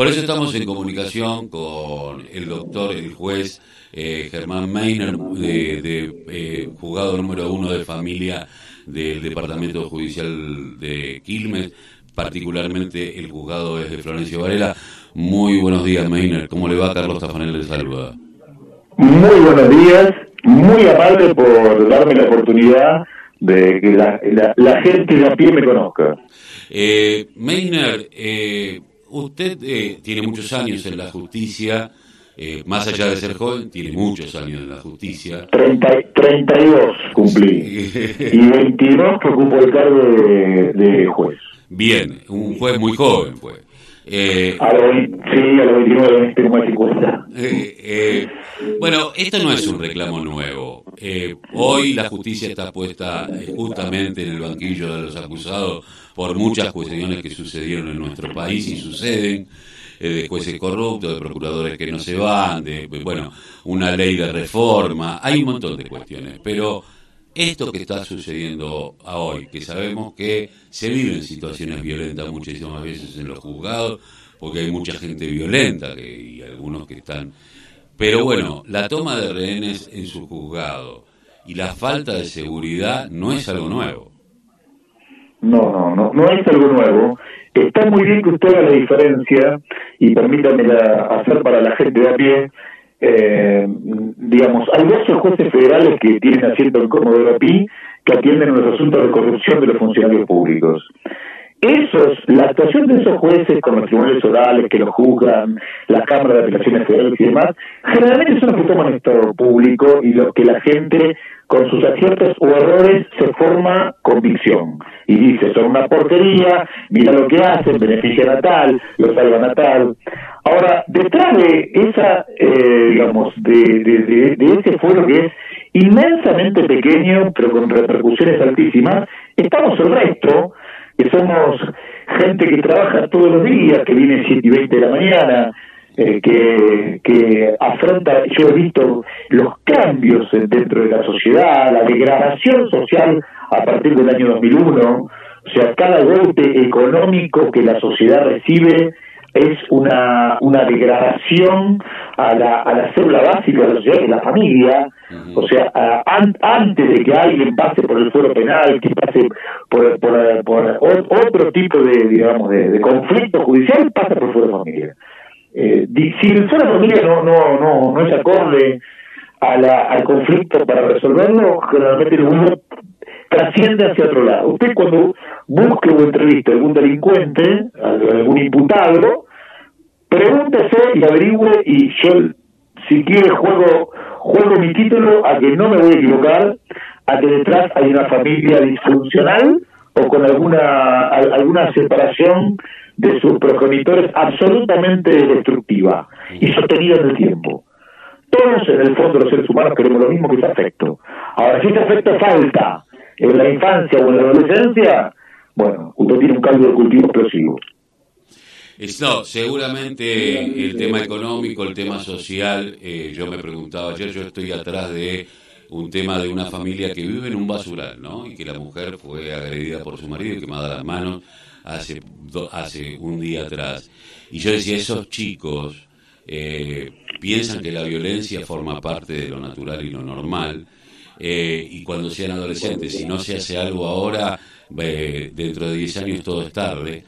Por eso estamos en comunicación con el doctor, el juez eh, Germán Meiner, de, eh, juzgado número uno de familia del Departamento Judicial de Quilmes, particularmente el juzgado es de Florencio Varela. Muy buenos días, Meiner. ¿Cómo le va? Carlos Tafanel le saluda. Muy buenos días, muy amable por darme la oportunidad de que la, gente de a pie me conozca. Eh, Meiner, eh, usted eh, tiene muchos años en la justicia, eh, más allá de ser joven, tiene muchos años en la justicia. 30, 32 cumplí. y 22 que ocupo el cargo de, juez. Bien, un juez muy joven, pues. Eh, a los, sí, a los 29 tengo 50. Eh, eh, bueno, esto no es un reclamo nuevo. Eh, hoy la justicia está puesta eh, justamente en el banquillo de los acusados por muchas cuestiones que sucedieron en nuestro país y suceden de jueces corruptos, de procuradores que no se van, de, bueno, una ley de reforma, hay un montón de cuestiones, pero esto que está sucediendo a hoy, que sabemos que se viven situaciones violentas muchísimas veces en los juzgados, porque hay mucha gente violenta que, y algunos que están... Pero bueno, la toma de rehenes en su juzgado y la falta de seguridad no es algo nuevo. No, no, no, no es algo nuevo. Está muy bien que usted haga la diferencia y permítame hacer para la gente de a pie eh, digamos, hay 12 jueces federales que tienen asiento en Cómodo de Pi que atienden los asuntos de corrupción de los funcionarios públicos. Esos, la actuación de esos jueces con los tribunales orales que los juzgan, las cámaras de apelaciones federales y demás, generalmente son los que toman Estado público y los que la gente, con sus aciertos o errores, se forma convicción. Y dice, son una porquería, mira lo que hacen, benefician a tal, lo salvan a tal. Ahora, detrás de esa, eh, digamos, de, de, de, ese fuero que es inmensamente pequeño, pero con repercusiones altísimas, estamos el resto, que somos gente que trabaja todos los días, que viene 7 y 20 de la mañana, eh, que, que afronta, yo he visto los cambios dentro de la sociedad, la degradación social a partir del año 2001, o sea, cada golpe económico que la sociedad recibe es una, una degradación a la, a la célula básica de la sociedad, que es la familia. O sea, antes de que alguien pase por el fuero penal, que pase por, por, por otro tipo de, digamos, de, conflicto judicial, pasa por el fuero familia. Eh, si el fuero familia no, no, no, no es acorde a la, al conflicto para resolverlo, generalmente el trasciende hacia otro lado. Usted cuando busque o entreviste a algún delincuente, algún imputado, pregúntese y averigüe y yo, si quiere, juego, juego mi título a que no me voy a equivocar, a que detrás hay una familia disfuncional o con alguna, alguna separación de sus progenitores absolutamente destructiva y sostenida en el tiempo. Todos en el fondo los seres humanos queremos lo mismo que ese afecto. Ahora, si ese afecto falta en la infancia o en la adolescencia, bueno, usted tiene un caldo de cultivo explosivo. No, seguramente el tema económico, el tema social, eh, yo me preguntaba ayer, yo estoy atrás de un tema de una familia que vive en un basural, ¿no? Y que la mujer fue agredida por su marido y quemada las manos hace, hace un día atrás. Y yo decía, esos chicos eh, piensan que la violencia forma parte de lo natural y lo normal, eh, y cuando sean adolescentes, si no se hace algo ahora, dentro de 10 años todo es tarde.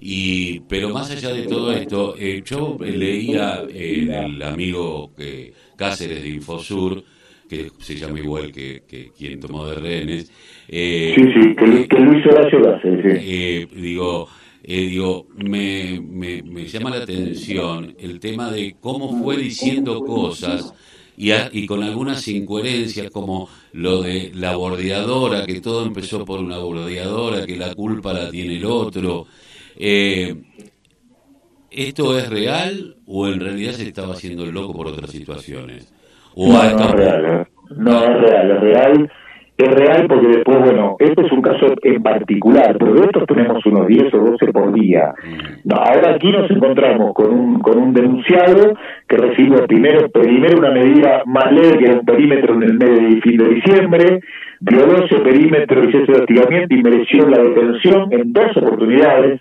Y, pero más allá de todo esto, eh, yo leía eh, del amigo que, Cáceres de Infosur, que se llama igual que, quien tomó de rehenes. Eh, sí, sí, que, Luis Horacio Cáceres. Eh, digo, digo me, me, me, llama la atención el tema de cómo fue diciendo cosas y, y con algunas incoherencias como lo de la bordeadora, que todo empezó por una bordeadora, que la culpa la tiene el otro. Eh, ¿Esto es real o en realidad se estaba haciendo loco por otras situaciones? ¿O no, no es real, ¿eh? no es real, es real, es real porque después, bueno, este es un caso en particular, pero de estos tenemos unos 10 o 12 por día. Mm. ahora aquí nos encontramos con un, con un denunciado que recibió primero, primero una medida más leve que era un perímetro en el mes de fin de diciembre, violó ese perímetro y ese hostigamiento y mereció la detención en dos oportunidades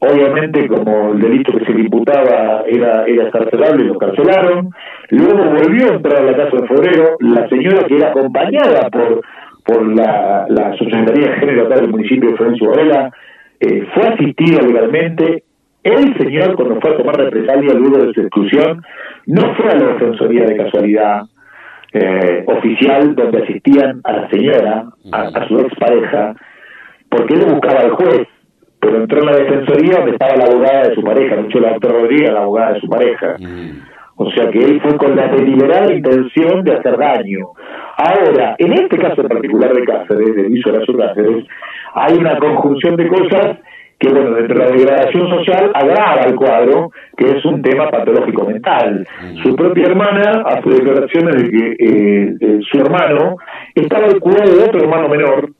obviamente como el delito que se le imputaba era, era escarcelable, lo carcelaron, luego volvió a entrar a la casa en febrero, la señora que era acompañada por por la, la Subsecretaría Género acá del municipio de Florencio eh, fue asistida legalmente, el señor cuando fue a tomar represalia luego de su exclusión, no fue a la Defensoría de Casualidad, eh, oficial donde asistían a la señora, a, a su expareja, porque él buscaba al juez, pero entró en la defensoría donde estaba la abogada de su pareja, mucho la doctora Rodríguez, la abogada de su pareja. O sea que él fue con la deliberada intención de hacer daño. Ahora, en este caso en particular de Cáceres, de Luis Horacio Cáceres, hay una conjunción de cosas que, bueno, dentro de la degradación social agrava el cuadro, que es un tema patológico mental. Su propia hermana hace declaraciones de que eh, eh, su hermano estaba al cuidado de otro hermano menor,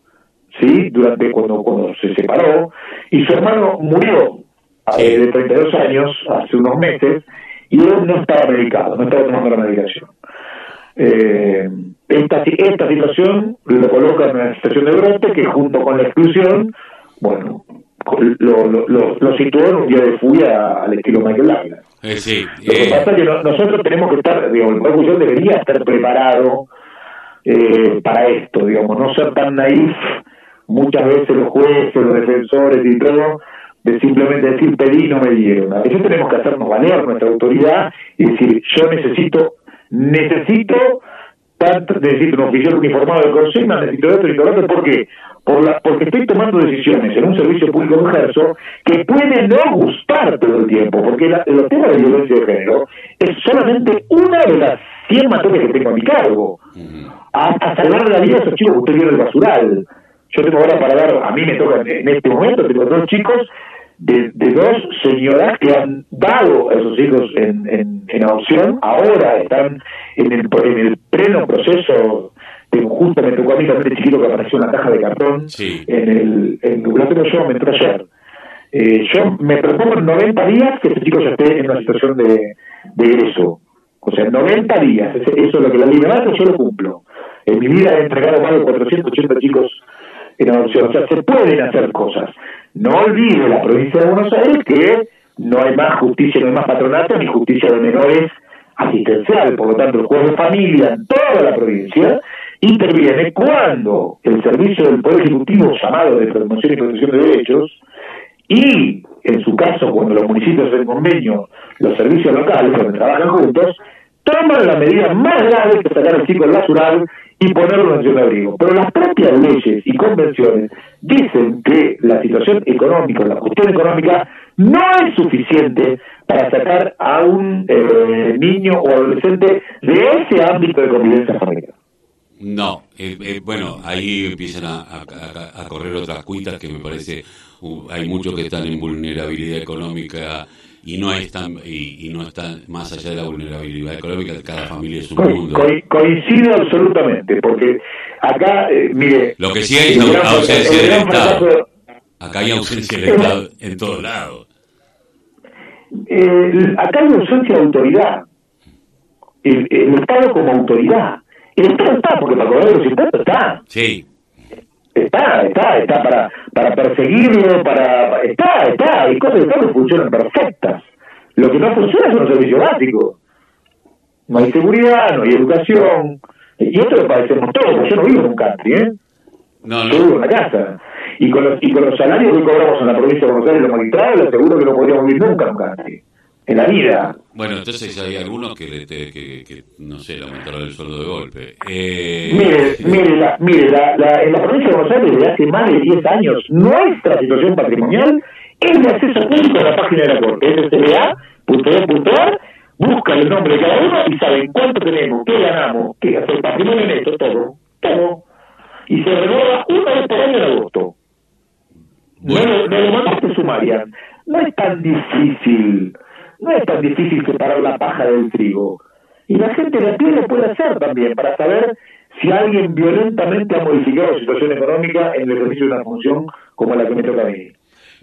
¿sí? Durante cuando, cuando se separó, y su hermano murió eh, de 32 años, hace unos meses, y él no estaba medicado, no estaba tomando la medicación. Eh, esta, esta situación lo coloca en una situación de brote que junto con la exclusión, bueno, lo, lo, lo, lo situó en un día de furia al estilo Michael Douglas. Eh, sí, Lo que eh, pasa es que no- nosotros tenemos que estar, digamos, el Judicial debería estar preparado eh, para esto, digamos, no ser tan naif muchas veces los jueces, los defensores y todo, de simplemente decir pedí y no me dieron. A veces tenemos que hacernos valer nuestra autoridad y decir yo necesito, necesito tanto, necesito un oficial uniformado de consigna, necesito esto, necesito lo otro, ¿por qué? Por la, porque estoy tomando decisiones en un servicio público ejerzo que puede no gustar todo el tiempo, porque la, los temas de violencia de género es solamente una de las 100 materias que tengo a mi cargo. A, a salvar la vida a esos chicos que usted vio en el basural. Yo tengo ahora para dar, a mí me toca en este momento, tengo dos chicos de, de dos señoras que han dado a esos hijos en, en, en adopción, ahora están en el, en el pleno proceso, justo me tocó a mí también el chiquito que apareció en la caja de cartón, Sí. en el, en, tengo yo, me entró ayer. Eh, yo me propongo en 90 días que este chico ya esté en una situación de, de egreso. O sea, en 90 días, eso es lo que la ley me yo lo cumplo. En mi vida he entregado más de 480 chicos en adopción. O sea, se pueden hacer cosas. No olvide la provincia de Buenos Aires que no hay más justicia, no hay más patronato ni justicia de menores asistencial. Por lo tanto, el juez de familia en toda la provincia interviene cuando el servicio del Poder Ejecutivo llamado de promoción y protección de derechos y, en su caso, cuando los municipios hacen convenio, los servicios locales, donde trabajan juntos, toman la medida más grave que sacar al chico del basural y ponerlo en de abrigo. Pero las propias leyes y convenciones dicen que la situación económica, la cuestión económica, no es suficiente para sacar a un eh, niño o adolescente de ese ámbito de convivencia familiar. No, eh, eh, bueno, ahí empiezan a- a correr otras cuitas que me parece, uh, hay muchos que están en vulnerabilidad económica y no están y, y no están más allá de la vulnerabilidad económica, cada familia es un Co- mundo. co- coincido absolutamente, porque acá, eh, mire... Lo que sí hay es gran- ausencia el del Estado. fracaso- Acá hay ausencia del Estado en todos lados. Eh, acá hay ausencia de autoridad. El, el Estado como autoridad. El Estado está, porque para cobrar los impuestos está. Sí, Está, está, está para, para perseguirlo, para... Está, está. Hay cosas Estado que funcionan perfectas. Lo que no funciona son los servicios básicos. No hay seguridad, no hay educación. Y esto lo padecemos todos, yo no vivo en un country, ¿eh? no, yo vivo en no, una casa. Y con, los, y con los salarios que cobramos en la provincia de Buenos Aires, los magistrados, les aseguro que no podríamos vivir nunca en un country. En la vida. bueno, entonces hay algunos que, le te- que, que, no sé, le aumentaron el sueldo de golpe. Eh, Mire, mire, la, mire la, la- en la provincia de Buenos Aires desde hace más de 10 años nuestra situación patrimonial es de acceso público a la página de la Corte, sca.edu.ar, buscan el nombre de cada uno y saben cuánto tenemos, qué ganamos, qué hace el patrimonio neto, todo, todo. Y se renueva una vez por año en agosto. No, Bueno. lo- no lo mandaste sumaria. No es tan difícil, no es tan difícil separar la paja del trigo. Y la gente de a pie lo puede hacer también para saber si alguien violentamente ha modificado su situación económica en el ejercicio de una función como la que me toca a mí.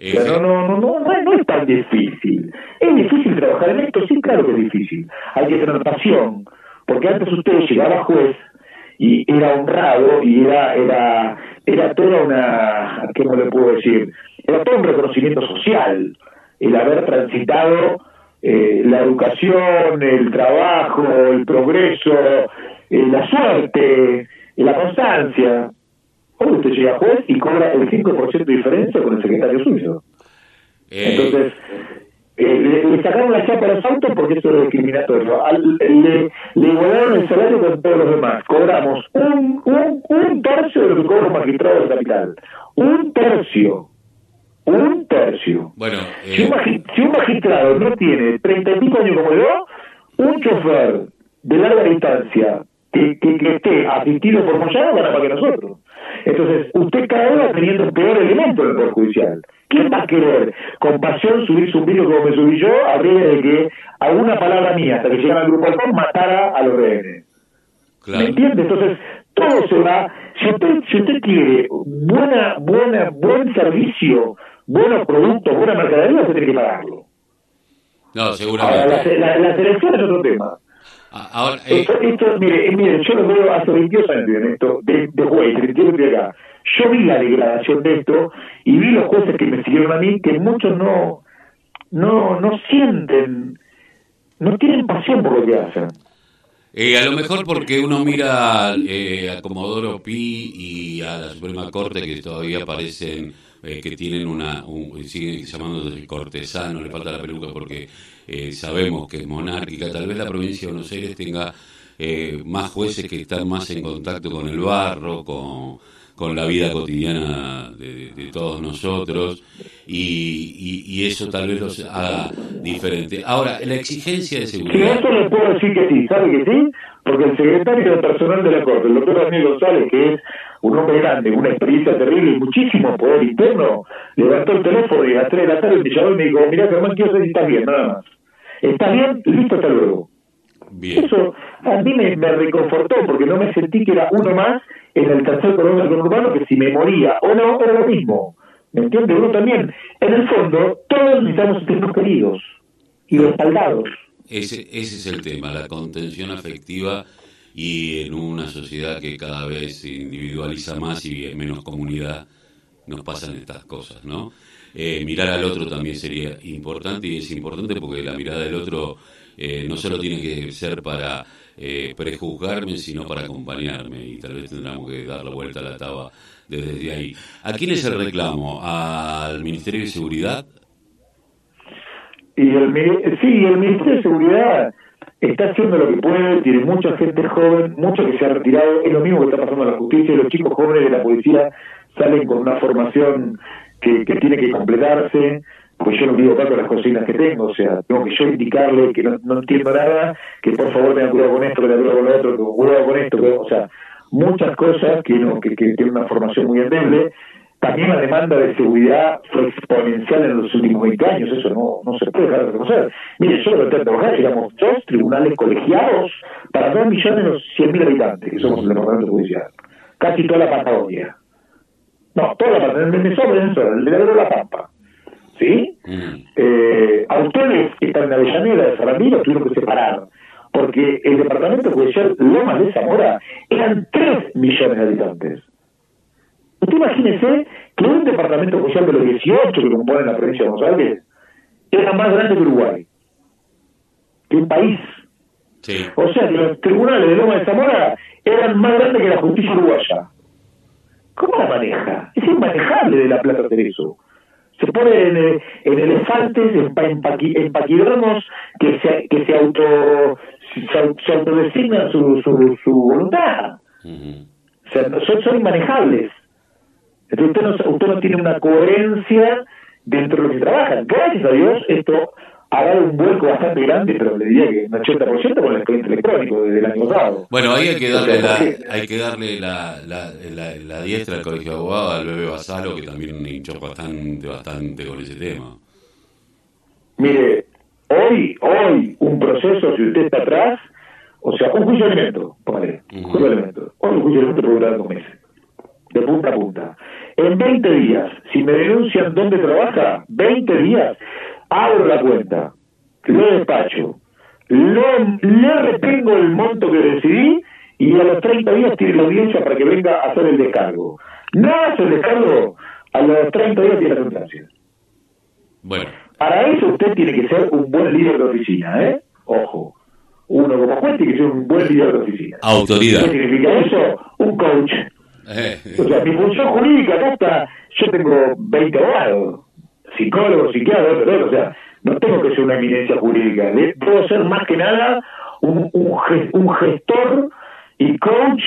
O sea, no, no, no, no, no, no es tan difícil. ¿Es difícil trabajar en esto? Sí, claro que es difícil. Hay que tener pasión, porque antes usted llegaba juez y era honrado y era era era toda una, ¿cómo le puedo decir? era todo un reconocimiento social, el haber transitado eh, la educación, el trabajo, el progreso, eh, la suerte, la constancia. Hoy usted llega a juez y cobra el 5% de diferencia con el secretario suyo. Entonces, eh, le, sacaron la chapa a los autos porque eso es discriminatorio. le, le, igualaron el salario con todos los demás. Cobramos un, un, un tercio de lo que cobra un magistrado de capital. Un tercio. Un tercio. Bueno, si, un eh, si, un magistrado no tiene treinta y pico años como yo, un chofer de larga distancia que, que, esté asistido por Moyano gana para que nosotros. Entonces, usted cada vez va teniendo un peor elemento en el Poder Judicial. ¿Quién va a querer con pasión subirse un vídeo como me subí yo a de que alguna palabra mía hasta que llegara al grupo Alcón matara a los rehenes? ¿Me entiende? Entonces, todo se va. Si usted, si usted quiere buena, buena, buen servicio, buenos productos, buena mercadería, usted tiene que pagarlo. No, seguramente. Ahora, la, la, selección es otro tema. Ah, ahora, eh... esto, mire, mire, yo lo veo hace 22 años en esto, de, de juez, 32 de acá. Yo vi la degradación de esto y vi los jueces que me siguieron a mí que muchos no, no, no sienten, no tienen pasión por lo que hacen. Eh, a lo mejor porque uno mira eh, a Comodoro Pi y a la Suprema Corte que todavía parecen eh, que tienen una, un, siguen llamándose cortesano, le falta la peluca porque eh, sabemos que es monárquica, tal vez la provincia de Buenos Aires tenga eh, más jueces que están más en contacto con el barro, con, con la vida cotidiana de, todos nosotros y, y, eso tal vez los haga diferente. Ahora, la exigencia de seguridad... Eso le puedo decir que sí, ¿sabe que sí? Porque el secretario de personal de la Corte, el doctor Daniel González, que es un hombre grande, una experiencia terrible y muchísimo poder interno, levantó el teléfono y a las 3 de la tarde me llamó y me dijo, mira Germán, quiero saber si estás bien, nada más. ¿Está bien? Listo, hasta luego. Bien. Eso a mí me, reconfortó porque no me sentí que era uno más en el tercer cordón urbano que si me moría o no era lo mismo. ¿Me entiendes? Uno también. En el fondo, todos necesitamos sentirnos queridos y respaldados. Ese, ese es el tema, la contención afectiva y en una sociedad que cada vez individualiza más y en menos comunidad nos pasan estas cosas, ¿no? Eh, mirar al otro también sería importante y es importante porque la mirada del otro eh, no solo tiene que ser para eh, prejuzgarme, sino para acompañarme y tal vez tendremos que dar la vuelta a la taba desde ahí. ¿A quién es el reclamo? ¿Al Ministerio de Seguridad? Y el, sí, el Ministerio de Seguridad está haciendo lo que puede, tiene mucha gente joven, mucho que se ha retirado, es lo mismo que está pasando en la justicia, los chicos jóvenes de la policía salen con una formación que, que tiene que completarse, pues yo no digo tanto las cocinas que tengo, o sea, tengo que yo indicarle que no, no entiendo nada, que por favor tenga cuidado con esto, que tenga cuidado con lo otro, que cuidado con esto, o sea, muchas cosas que, no, que, que tienen una formación muy endeble. También la demanda de seguridad fue exponencial en los últimos 20 años, eso no, no se puede dejar de reconocer. Mire, yo lo tengo que dos tribunales colegiados para dos millones y mil habitantes, que somos el departamento judicial. Casi toda la Patagonia. No, toda la Patagonia, me sobra, el de la Pampa. ¿Sí? Mm. Eh, a ustedes que están en Avellaneda de Sarandí tuvieron que separar porque el departamento judicial Lomas de Zamora eran 3 millones de habitantes. Usted imagínese que un departamento judicial de los 18 que componen la provincia de Buenos Aires era más grande que Uruguay, que un país. O sea que los tribunales de Lomas de Zamora eran más grandes que la justicia uruguaya. ¿Cómo la maneja? Es inmanejable de la Plata hacer eso se pone en, en elefantes, en, paquidromos que se, que se auto se, autodesignan su, su, su voluntad. o sea, son, son inmanejables. Entonces usted no, usted no tiene una coherencia dentro de lo que trabaja. Gracias a Dios, esto ha dado un vuelco bastante grande, pero le diría que un 80% con el expediente electrónico desde el año pasado. Bueno, ahí hay que darle, la, hay que darle la, la, la, diestra al Colegio de Abogados, al bebé Basalo, que también hinchó bastante, bastante con ese tema. Mire, hoy, hoy, un proceso, si usted está atrás, o sea, un juicio de elemento, póngale, un juicio de elemento, hoy un juicio de elemento puede durar dos meses, de punta a punta. En 20 días, si me denuncian dónde trabaja, 20 días, abro la cuenta, lo despacho, lo, le retengo el monto que decidí y a los 30 días tiene la audiencia para que venga a hacer el descargo. No hace el descargo, a los 30 días tiene la sentencia. Bueno. Para eso usted tiene que ser un buen líder de oficina, ¿eh? Ojo. Uno como juez tiene que ser un buen líder de oficina. Autoridad. ¿Qué significa eso? Un coach. O sea, mi función jurídica acá está, yo tengo 20 abogados, psicólogos, psiquiatras, pero, o sea, no tengo que ser una eminencia jurídica, de- puedo ser más que nada un, un, un gestor y coach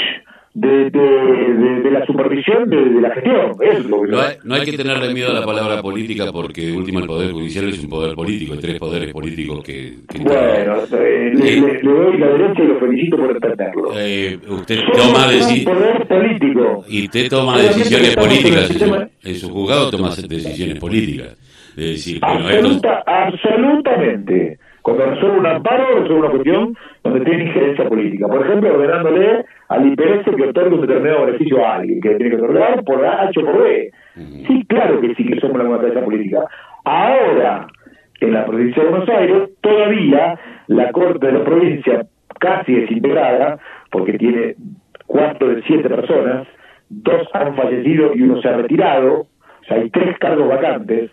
de, de, de- de la supervisión de, de la gestión. Es lo que No hay, no hay que tenerle miedo a la palabra política porque de última el Poder Judicial es un poder político, hay tres poderes políticos que... que Bueno, eh, le, Eh. le- doy la derecha y lo felicito por entenderlo. Eh, usted Somos toma un deci- poder político. y usted toma decisiones políticas en sistema- su, en su juzgado toma decisiones políticas de decir bueno esto Absoluta, absolutamente. Cuando resuelve un amparo, resuelve una cuestión donde tiene injerencia política. Por ejemplo, ordenándole al IPS que otorgue un determinado beneficio a alguien, que tiene que otorgar por A, H o por B. Sí, claro que sí que somos la democracia política. Ahora, en la provincia de Buenos Aires, todavía la Corte de la provincia, casi desintegrada, porque tiene cuatro de siete personas, dos han fallecido y uno se ha retirado, o sea, hay tres cargos vacantes,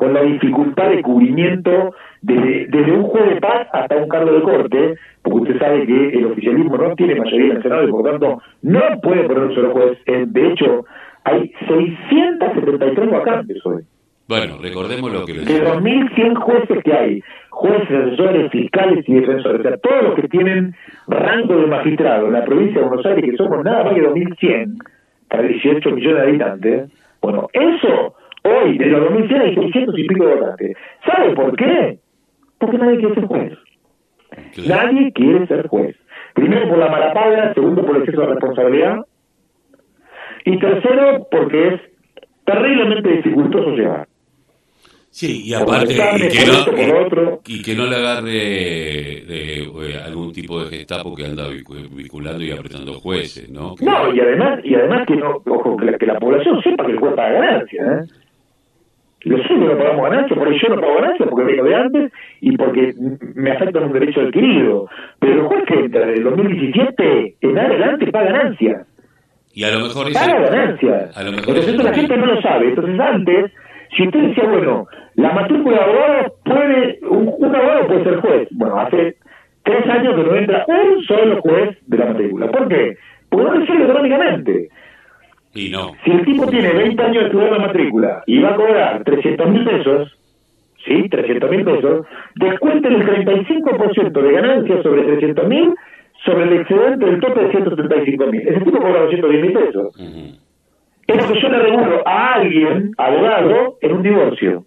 con la dificultad de cubrimiento desde, desde un juez de paz hasta un cargo de corte, porque usted sabe que el oficialismo no tiene mayoría en el Senado y por lo tanto no puede poner un solo juez. De hecho, hay 673 vacantes hoy. bueno recordemos lo que le De 2.100 jueces que hay, jueces, asesores, fiscales y defensores, o sea, todos los que tienen rango de magistrado en la provincia de Buenos Aires, que somos nada más que 2.100 para 18 millones de habitantes, bueno, eso, de los 2.100 hay 600 y pico votantes. ¿Sabe por qué? Porque nadie quiere ser juez. Nadie quiere ser juez. Primero por la mala paga, segundo por el exceso de responsabilidad, y tercero porque es terriblemente dificultoso llevar. Sí, y aparte, y que, no, y que no le agarre eh, eh, algún tipo de gestapo que anda vinculando y apretando jueces, ¿no? Que- No, y además, y además que no, ojo, que la, que la población sepa que el juez paga ganancia, ¿eh? Los sueldos no pagamos ganancia, porque yo no pago ganancia porque vengo de antes y porque me afectan un derecho adquirido. Pero el juez que entra del 2017 en adelante paga ganancia. Y a lo mejor ese- Paga ganancia. a lo mejor Entonces eso la gente no lo sabe. Entonces antes, si usted decía, bueno, la matrícula de abogados puede, un, un abogado puede ser juez. Bueno, hace tres años que no entra un solo juez de la matrícula. ¿Por qué? Porque no le sirve económicamente. Y no. Si el tipo tiene 20 años de estudiar la matrícula y va a cobrar 300 mil pesos, ¿sí? 300 mil pesos, descuenten el 35% de ganancia sobre 300 mil sobre el excedente del tope de 175 mil. Ese tipo cobra 210 mil pesos. Ujú. Es lo que yo le regulo a alguien, abogado, en un divorcio.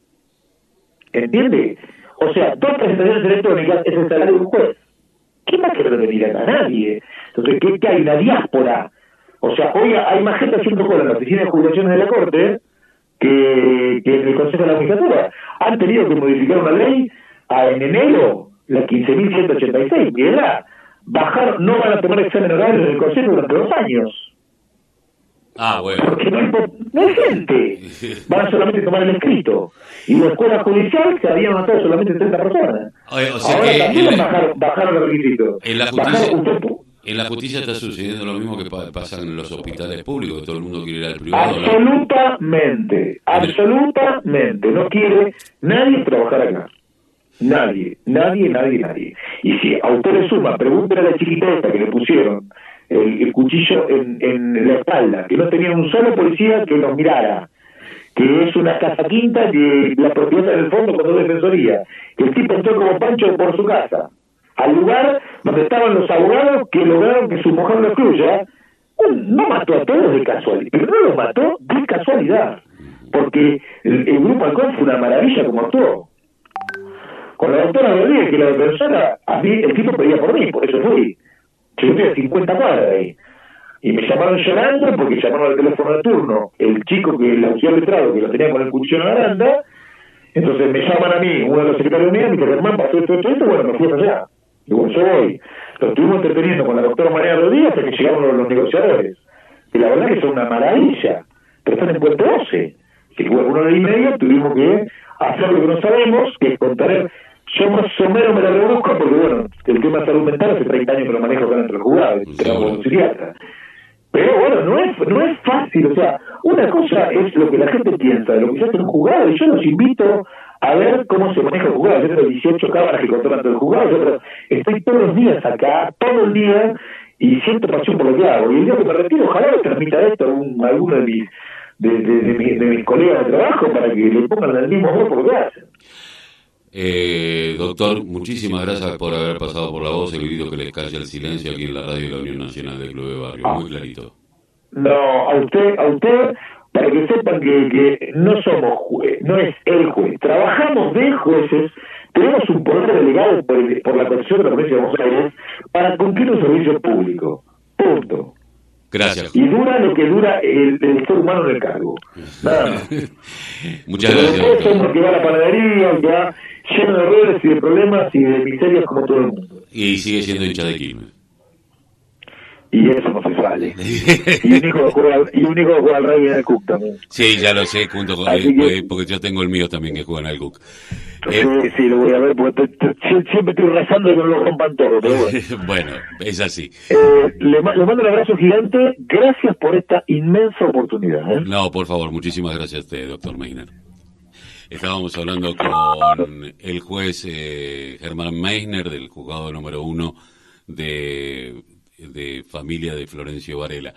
¿Entiende? O sea, dos presentaciones electrónicas es el salario de un juez. ¿Qué más quiere venir acá? Nadie. Entonces, ¿qué, qué hay? Una diáspora. O sea, hoy hay más gente haciendo cola en la oficina de jubilaciones de la Corte que, que en el Consejo de la Magistratura. Han tenido que modificar una ley a, en enero, la 15.186, que era bajar, no van a tomar examen horario en el Consejo durante dos años. Ah, bueno. Porque no hay, po- no hay gente. Van a solamente tomar el escrito. Y la escuela judicial se habían matado solamente 30 personas. Oye, o sea Ahora que también la- bajaron, bajaron los requisitos. En la Bajaron- justicia, usted pu- en la justicia está sucediendo lo mismo que pa- pasa en los hospitales públicos, todo el mundo quiere ir al privado. Absolutamente, absolutamente. No quiere nadie trabajar acá. Nadie, nadie, nadie, nadie. Y si a usted le suma, pregúntele a la chiquita esta que le pusieron el, cuchillo en, la espalda, que no tenía un solo policía que nos mirara, que es una casa quinta que la propiedad en el fondo con dos defensoría, que el tipo entró como pancho por su casa, al lugar donde estaban los abogados que lograron que su mujer lo excluya, no mató a todos de casualidad, pero no los mató de casualidad, porque el, el grupo Halcón fue una maravilla como actuó. Con la doctora Rodríguez, que la defensora, a mí, el tipo pedía por mí, por eso fui. Yo estoy a 50 cuadras ahí. Y me llamaron llorando porque llamaron al teléfono de turno el chico que el auxiliar letrado que lo tenía con el cuchillo en la baranda. Entonces me llaman a mí, uno de los secretarios míos, me dice, Germán, pasó esto, esto, esto, bueno, me fui allá. Bueno, yo voy. Lo estuvimos entreteniendo con la doctora María Rodríguez hasta que llegaron los, los negociadores. Y la verdad que son una maravilla. Pero están en Puerto 12. Que bueno, una hora y media tuvimos que hacer lo que no sabemos, que es contener. Yo más o menos me la rebusco porque, bueno, el tema de salud mental hace 30 años que lo manejo acá dentro del juzgado, tenemos un psiquiatra. Pero bueno, no es, no es fácil, o sea, Una cosa es lo que la gente piensa de lo que se hace un juzgado, y yo los invito a ver cómo se maneja el juzgado. Yo tengo 18 cámaras que controlan todo el juzgado, yo estoy todos los días acá, todo el día, y siento pasión por lo que hago. Y el día que me retiro, ojalá me transmita esto a alguno de mis, de, de, mis colegas de trabajo para que le pongan el mismo amor por lo que hacen. Eh, doctor, muchísimas gracias por haber pasado por la voz, el video que les calla el silencio aquí en la radio de la Unión Nacional del Club de Barrio. Muy clarito. No, a usted, a usted, para que sepan que, que no somos juez, no es el juez. Trabajamos de jueces, tenemos un poder delegado por, por la Constitución de la Provincia de Buenos Aires para cumplir un servicio público. Punto. Gracias. Y dura lo que dura el, el ser humano en el cargo. Nada más. Muchas gracias. Doctor. Que va a la panadería, que va lleno de errores y de problemas y de miserias como todo el mundo. Y sigue siendo hincha de Quilmes. Y eso no se sale. y único juega, y único juega al rugby en el Cook también. Sí, ya lo sé, junto con, eh, porque yo tengo el mío también que juega en el Cook. Sí, eh, sí, lo voy a ver, porque siempre estoy rezando que no lo rompan todo. Pero bueno. bueno, es así. Eh, le, le, mando un abrazo gigante. Gracias por esta inmensa oportunidad. ¿eh? No, por favor, muchísimas gracias a usted, doctor Meiner. Estábamos hablando con el juez eh, Germán Meissner del juzgado número uno de, de familia de Florencio Varela.